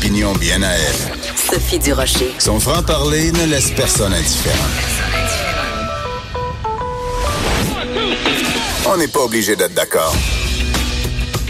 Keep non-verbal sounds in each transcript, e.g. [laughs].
Bien à elle. Sophie Durocher. Son franc-parler ne laisse personne indifférent. On n'est pas obligé d'être d'accord.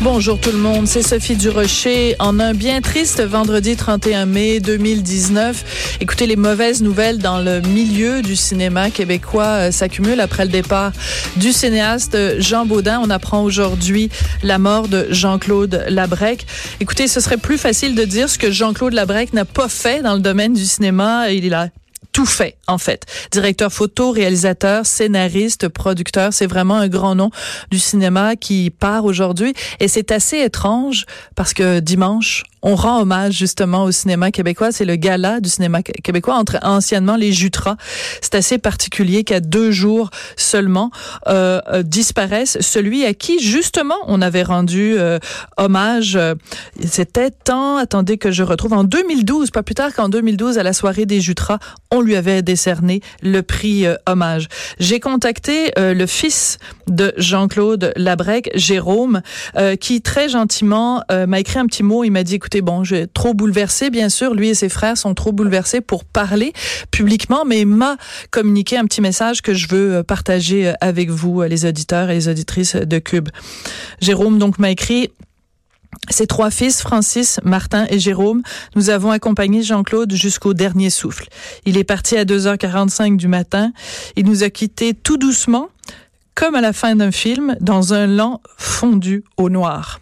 Bonjour tout le monde, c'est Sophie Durocher en un bien triste vendredi 31 mai 2019. Écoutez, les mauvaises nouvelles dans le milieu du cinéma québécois euh, s'accumulent après le départ du cinéaste Jean Baudin. On apprend aujourd'hui la mort de Jean-Claude Labrec. Écoutez, ce serait plus facile de dire ce que Jean-Claude Labrec n'a pas fait dans le domaine du cinéma. Il a tout fait, en fait. Directeur photo, réalisateur, scénariste, producteur, c'est vraiment un grand nom du cinéma qui part aujourd'hui. Et c'est assez étrange parce que dimanche, on rend hommage justement au cinéma québécois. C'est le gala du cinéma québécois, entre anciennement les Jutras. C'est assez particulier qu'à deux jours seulement euh, euh, disparaisse celui à qui justement on avait rendu euh, hommage. C'était tant, attendez que je retrouve, en 2012, pas plus tard qu'en 2012, à la soirée des Jutras, on lui avait décerné le prix euh, hommage. J'ai contacté euh, le fils de Jean-Claude Labrec, Jérôme, qui très gentiment m'a écrit un petit mot. Il m'a dit, écoutez, bon, j'ai trop bouleversé, bien sûr. Lui et ses frères sont trop bouleversés pour parler publiquement, mais m'a communiqué un petit message que je veux partager avec vous, les auditeurs et les auditrices de Cube. Jérôme donc m'a écrit ses trois fils, Francis, Martin et Jérôme, nous avons accompagné Jean-Claude jusqu'au dernier souffle. Il est parti à 2h45 du matin. Il nous a quittés tout doucement, comme à la fin d'un film, dans un lent fondu au noir.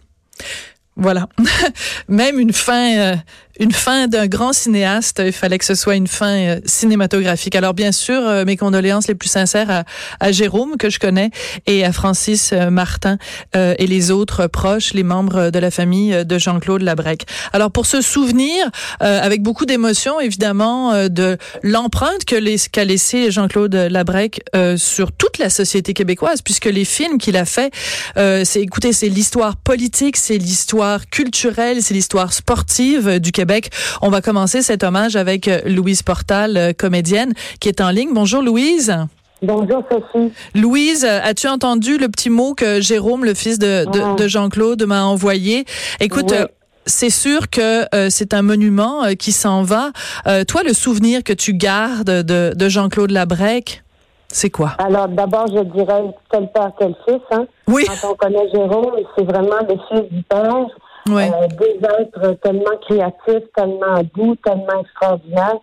Voilà. [laughs] Même une fin, euh, une fin d'un grand cinéaste, il fallait que ce soit une fin euh, cinématographique. Alors bien sûr, euh, mes condoléances les plus sincères à, Jérôme que je connais et à Francis Martin et les autres proches, les membres de la famille de Jean-Claude Labrec. Alors pour se souvenir, avec beaucoup d'émotion évidemment, de l'empreinte que qu'a laissé Jean-Claude Labrec sur toute la société québécoise, puisque les films qu'il a fait, c'est écoutez, c'est l'histoire politique, c'est l'histoire culturelle, c'est l'histoire sportive du Québec. On va commencer cet hommage avec Louise Portal, comédienne, qui est en ligne. Bonjour Louise. Bonjour Sophie. Louise, as-tu entendu le petit mot que Jérôme, le fils de, de, Ah. de Jean-Claude, m'a envoyé? Écoute, Oui. euh, c'est sûr que euh, c'est un monument euh, qui s'en va. Euh, toi, le souvenir que tu gardes de, de Jean-Claude Labrec, c'est quoi? Alors d'abord, je dirais tel père, tel fils. Hein. Oui. Quand on connaît Jérôme, c'est vraiment le fils du père. Ouais. Euh, des êtres tellement créatifs, tellement doux, tellement extraordinaires.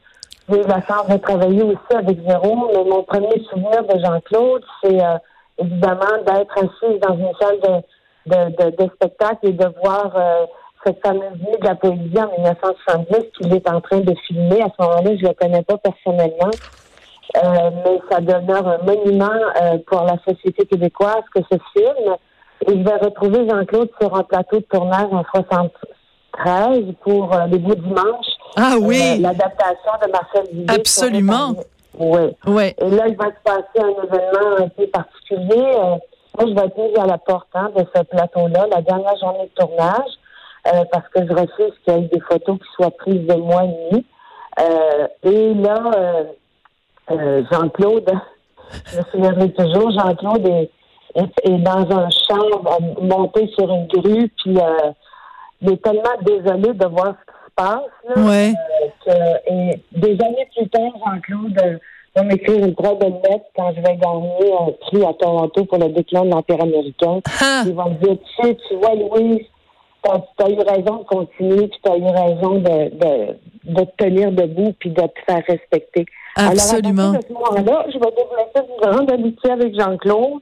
J'ai eu la chance de travailler aussi avec Jérôme, mais mon premier souvenir de Jean-Claude, c'est euh, évidemment d'être assis dans une salle de, de, de, de spectacle et de voir euh, cette fameuse nuit de la poésie en 1970 qu'il est en train de filmer. À ce moment-là, je ne le connais pas personnellement. Euh, mais ça demeure un monument euh, pour la société québécoise que ce film. Et je vais retrouver Jean-Claude sur un plateau de tournage en 73 pour euh, Les Beaux Dimanches. Ah Euh, oui, L'adaptation de Marcel Vivier. Absolument. Oui. ouais. Et là, il va se passer un événement un peu particulier. Euh, moi, je vais être mise à la porte hein, de ce plateau-là, la dernière journée de tournage, euh, parce que je refuse qu'il y ait des photos qui soient prises de moi et lui. Euh, et là, euh, Jean-Claude, je me souviendrai toujours, Jean-Claude est, est, est dans un champ, euh, monté sur une grue, puis euh, il est tellement désolé de voir ce qui se passe. Là, Ouais. euh, que- et des années plus tard, Jean-Claude va m'écrire une très belle lettre quand je vais gagner un prix à Toronto pour le déclin de l'Empire américain. Ah, Ils vont me dire, tu sais, tu vois, Louise, t'as as eu raison de continuer, puis t'as eu raison de, de, de te tenir debout, puis de te faire respecter. absolument. Alors, à ce moment-là, je vais développer une grande amitié avec Jean-Claude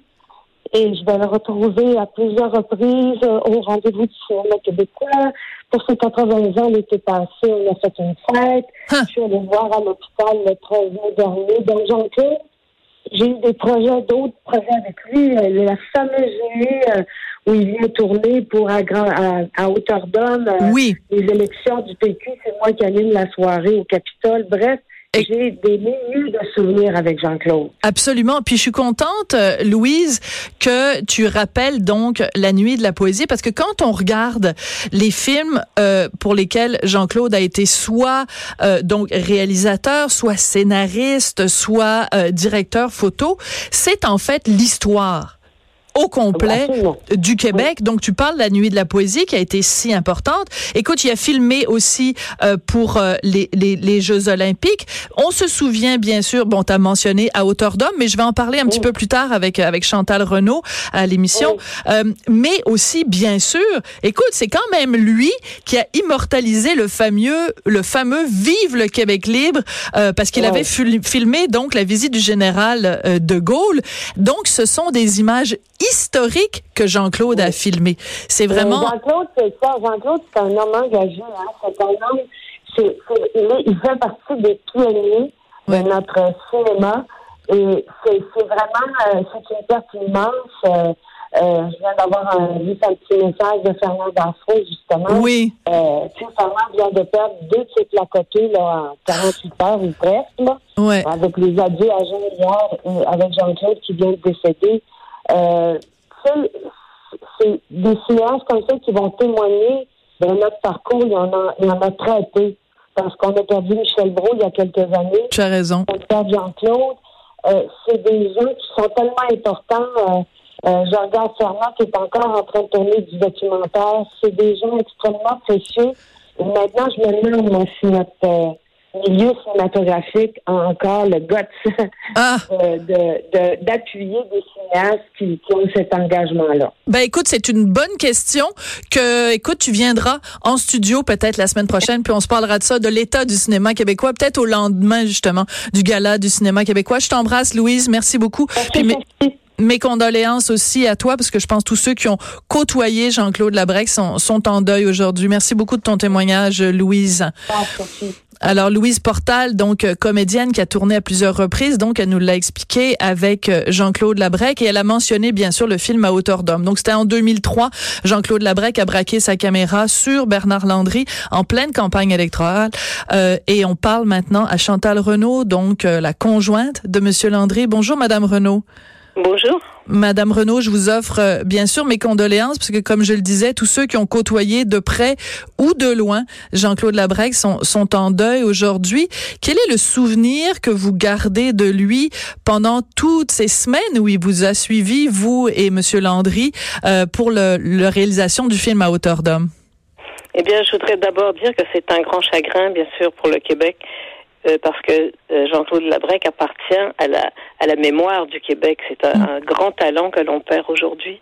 et je vais le retrouver à plusieurs reprises euh, au rendez-vous du cinéma québécois. Pour ses 80 ans, l'été passé, on a fait une fête. Hein. Je suis allée voir à l'hôpital le 13 mai dernier. Donc, Jean-Claude, j'ai eu des projets, d'autres projets avec lui. Euh, la fameuse nuit euh, où il vient tourner pour à, à, à hauteur d'homme. oui. Les élections du PQ, c'est moi qui anime la soirée au Capitole. Bref, j'ai des milliers de souvenirs avec Jean-Claude. Absolument. Puis je suis contente, euh, Louise, que tu rappelles donc la nuit de la poésie, parce que quand on regarde les films euh, pour lesquels Jean-Claude a été soit euh, donc réalisateur, soit scénariste, soit directeur photo, c'est en fait l'histoire au complet du Québec. Donc, tu parles de la Nuit de la poésie qui a été si importante. Écoute, il a filmé aussi euh, pour euh, les, les, les, Jeux olympiques. On se souvient, bien sûr, bon, tu as mentionné à hauteur d'homme, mais je vais en parler un petit peu plus tard avec, avec Chantal Renault à l'émission. Euh, mais aussi, bien sûr, écoute, c'est quand même lui qui a immortalisé le fameux, le fameux Vive le Québec libre, parce qu'il avait filmé donc la visite du général de Gaulle. Donc, ce sont des images historique que Jean-Claude a filmé. C'est vraiment. Jean-Claude, c'est ça. Jean-Claude, c'est un homme engagé. Hein. C'est un homme. Il, fait partie des pionniers de notre cinéma. Et c'est, vraiment. Euh, c'est une perte immense. Euh, euh, je viens d'avoir un, juste un petit message de Fernand Daffro, justement. Oui. Euh, tu sais, Fernand vient de perdre deux titres à côté, là, en 48 heures ou presque, là. Ouais. Avec les adieux à Jean hier, avec Jean-Claude qui vient de décéder. Euh, c'est des séances comme ça qui vont témoigner de notre parcours. Il y en a, il y en a très peu. Parce qu'on a perdu Michel Brault il y a quelques années. Tu as raison. On a perdu Jean-Claude. Euh, c'est des gens qui sont tellement importants. Euh, euh, je regarde Fernand qui est encore en train de tourner du documentaire. C'est des gens extrêmement précieux. Et maintenant, je me demande si notre, euh, milieu cinématographique a encore le guts [laughs] ah. d'appuyer des cinéastes qui, ont cet engagement-là? Ben écoute, c'est une bonne question que, écoute, tu viendras en studio peut-être la semaine prochaine, puis on se parlera de ça, de l'état du cinéma québécois, peut-être au lendemain justement du gala du cinéma québécois. Je t'embrasse, Louise, merci beaucoup. mes condoléances aussi à toi, parce que je pense que tous ceux qui ont côtoyé Jean-Claude Labrec sont, sont en deuil aujourd'hui. Merci beaucoup de ton témoignage, Louise. Alors Louise Portal, donc euh, comédienne qui a tourné à plusieurs reprises, donc elle nous l'a expliqué avec euh, Jean-Claude Labrec et elle a mentionné bien sûr le film à hauteur d'homme. Donc c'était en 2003, Jean-Claude Labrec a braqué sa caméra sur Bernard Landry en pleine campagne électorale euh, et on parle maintenant à Chantal Renaud, donc la conjointe de Monsieur Landry. Bonjour Madame Renaud. Bonjour. Madame Renaud, je vous offre euh, bien sûr mes condoléances parce que comme je le disais, tous ceux qui ont côtoyé de près ou de loin Jean-Claude Labrec sont, sont en deuil aujourd'hui. Quel est le souvenir que vous gardez de lui pendant toutes ces semaines où il vous a suivi, vous et Monsieur Landry, euh, pour le, la réalisation du film à hauteur d'homme? Eh bien, je voudrais d'abord dire que c'est un grand chagrin, bien sûr, pour le Québec euh, parce que euh, Jean-Claude Labrec appartient à la, à la mémoire du Québec. C'est un, grand talent que l'on perd aujourd'hui.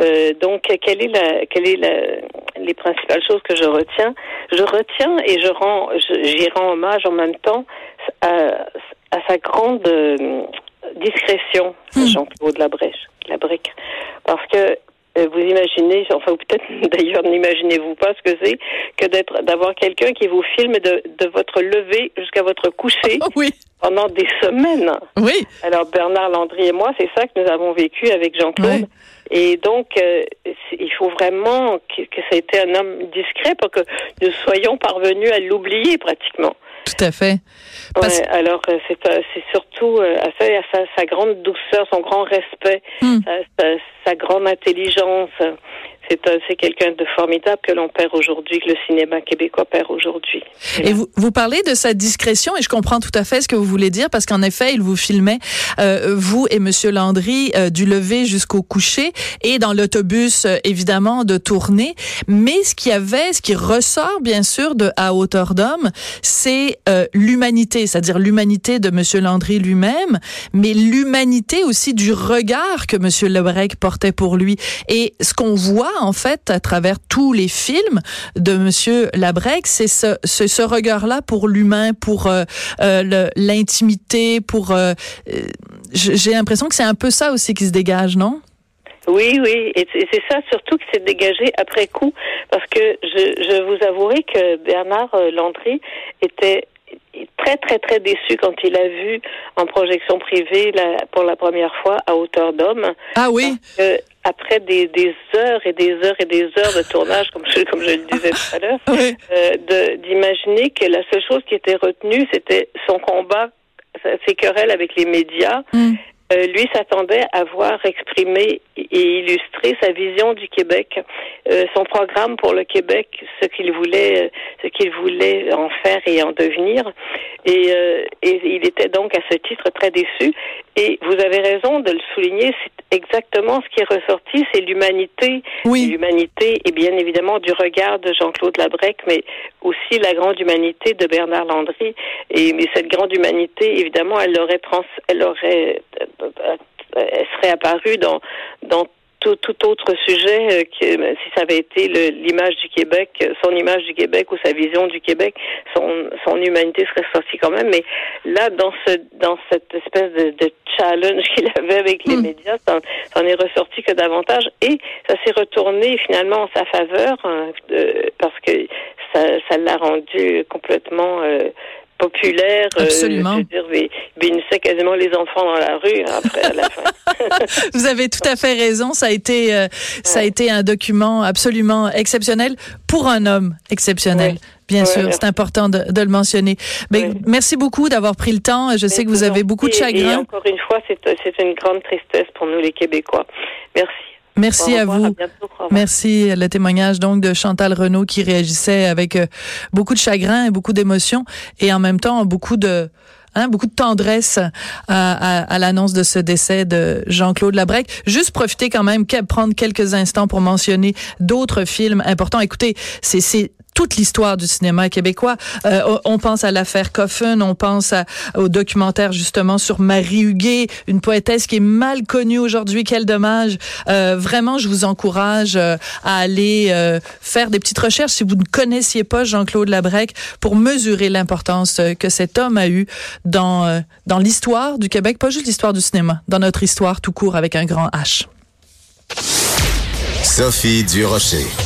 Euh, donc, quelle est la, quelle est la, les principales choses que je retiens? Je retiens et je rends, j'y rends hommage en même temps à, à sa grande euh, discrétion, hmm. Jean-Claude Labrec, Labrec, parce que vous imaginez, enfin peut-être [laughs] d'ailleurs n'imaginez-vous pas ce que c'est que d'être d'avoir quelqu'un qui vous filme de, de votre lever jusqu'à votre coucher [laughs] oui. pendant des semaines. Oui. Alors Bernard Landry et moi, c'est ça que nous avons vécu avec Jean-Claude. Et donc, euh, il faut vraiment que, que ça ait été un homme discret pour que nous soyons parvenus à l'oublier pratiquement. Tout à fait. alors euh, c'est c'est surtout à ça, à sa, sa, grande douceur, son grand respect, hmm. sa, sa, grande intelligence, euh, c'est quelqu'un de formidable que l'on perd aujourd'hui, que le cinéma québécois perd aujourd'hui. Et vous, vous parlez de sa discrétion et je comprends tout à fait ce que vous voulez dire parce qu'en effet, il vous filmait, euh, vous et Monsieur Landry, euh, du lever jusqu'au coucher et dans l'autobus, euh, évidemment, de tourner. Mais ce qui avait, ce qui ressort, bien sûr, de À hauteur d'homme, c'est euh, l'humanité, c'est-à-dire l'humanité de Monsieur Landry lui-même, mais l'humanité aussi du regard que Monsieur Lebrec portait pour lui. Et ce qu'on voit en fait, à travers tous les films de Monsieur Labrec, c'est ce, ce, ce regard-là pour l'humain, pour euh, euh l'intimité, pour. Euh, J'ai l'impression que c'est un peu ça aussi qui se dégage, non? Oui, oui, et c'est ça surtout qui s'est dégagé après coup, parce que je, je vous avouerai que Bernard Landry était très, très, très déçu quand il a vu en projection privée pour la première fois à hauteur d'homme. Ah oui? Après des, des, heures et des heures et des heures de tournage, comme je, comme je le disais tout à l'heure, [laughs] euh, d'imaginer que la seule chose qui était retenue, c'était son combat, ses querelles avec les médias. Mm. Euh, lui s'attendait à voir exprimer et illustrer sa vision du Québec, euh, son programme pour le Québec, ce qu'il voulait, euh, ce qu'il voulait en faire et en devenir. Et, et, il était donc à ce titre très déçu. Et vous avez raison de le souligner, c'est exactement ce qui est ressorti, c'est l'humanité, oui. l'humanité et bien évidemment du regard de Jean-Claude Labrec, mais aussi la grande humanité de Bernard Landry. Et mais cette grande humanité, évidemment, elle aurait trans, elle aurait elle serait apparue dans, dans tout, tout autre sujet euh, que ben, si ça avait été l'image du Québec, son image du Québec ou sa vision du Québec, son, son humanité serait sortie quand même. Mais là, dans ce dans cette espèce de, de challenge [laughs] qu'il avait avec les hmm. médias, ça, ça en est ressorti que davantage et ça s'est retourné finalement en sa faveur hein, parce que ça ça l'a rendu complètement euh, populaire. Euh, Absolument. Euh, je veux dire, quasiment les enfants dans la rue hein, après à la fin. [laughs] Vous avez tout à fait raison. Ça a été, euh, ça a été un document absolument exceptionnel pour un homme exceptionnel. Bien sûr, c'est important de, de, le mentionner. Mais merci beaucoup d'avoir pris le temps. Je sais que vous avez beaucoup de chagrin. Et encore une fois, c'est une grande tristesse pour nous les Québécois. Merci. Merci à vous. Merci le témoignage donc de Chantal Renault qui réagissait avec euh, beaucoup de chagrin et beaucoup d'émotion et en même temps beaucoup de Hein, beaucoup de tendresse à, à, l'annonce de ce décès de Jean-Claude Labrec. Juste profiter quand même, prendre quelques instants pour mentionner d'autres films importants. Écoutez, c'est toute l'histoire du cinéma québécois. Euh, on pense à l'affaire Coffin, on pense au documentaire justement sur Marie Huguet, une poétesse qui est mal connue aujourd'hui. Quel dommage. Euh, vraiment, je vous encourage euh, à aller faire des petites recherches si vous ne connaissiez pas Jean-Claude Labrec pour mesurer l'importance que cet homme a eu dans dans l'histoire du Québec, pas juste l'histoire du cinéma, dans notre histoire tout court avec un grand H. Sophie Durocher.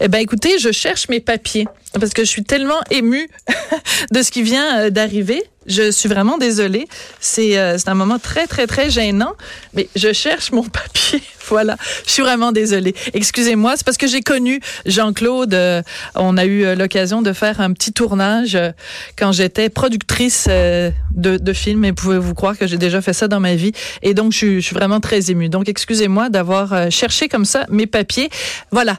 Eh ben écoutez, je cherche mes papiers parce que je suis tellement émue [laughs] de ce qui vient euh, d'arriver. Je suis vraiment désolée. C'est euh, c'est un moment très très très gênant, mais je cherche mon [laughs] papier. Voilà, je suis vraiment désolée. Excusez-moi, c'est parce que j'ai connu Jean-Claude. Euh, on a eu l'occasion de faire un petit tournage quand j'étais productrice de, de films. Et pouvez-vous croire que j'ai déjà fait ça dans ma vie Et donc, je, je suis vraiment très émue. Donc, excusez-moi d'avoir cherché comme ça mes papiers. Voilà,